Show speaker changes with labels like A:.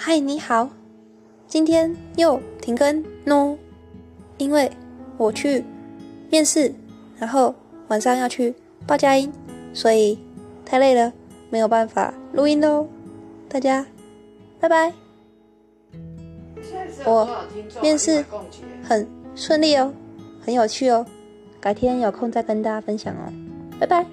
A: 嗨，你好，今天又停更喏，因为我去面试，然后晚上要去报佳音，所以太累了，没有办法录音喽。大家，拜拜。我面试很顺利哦，很有趣哦，改天有空再跟大家分享哦，拜拜。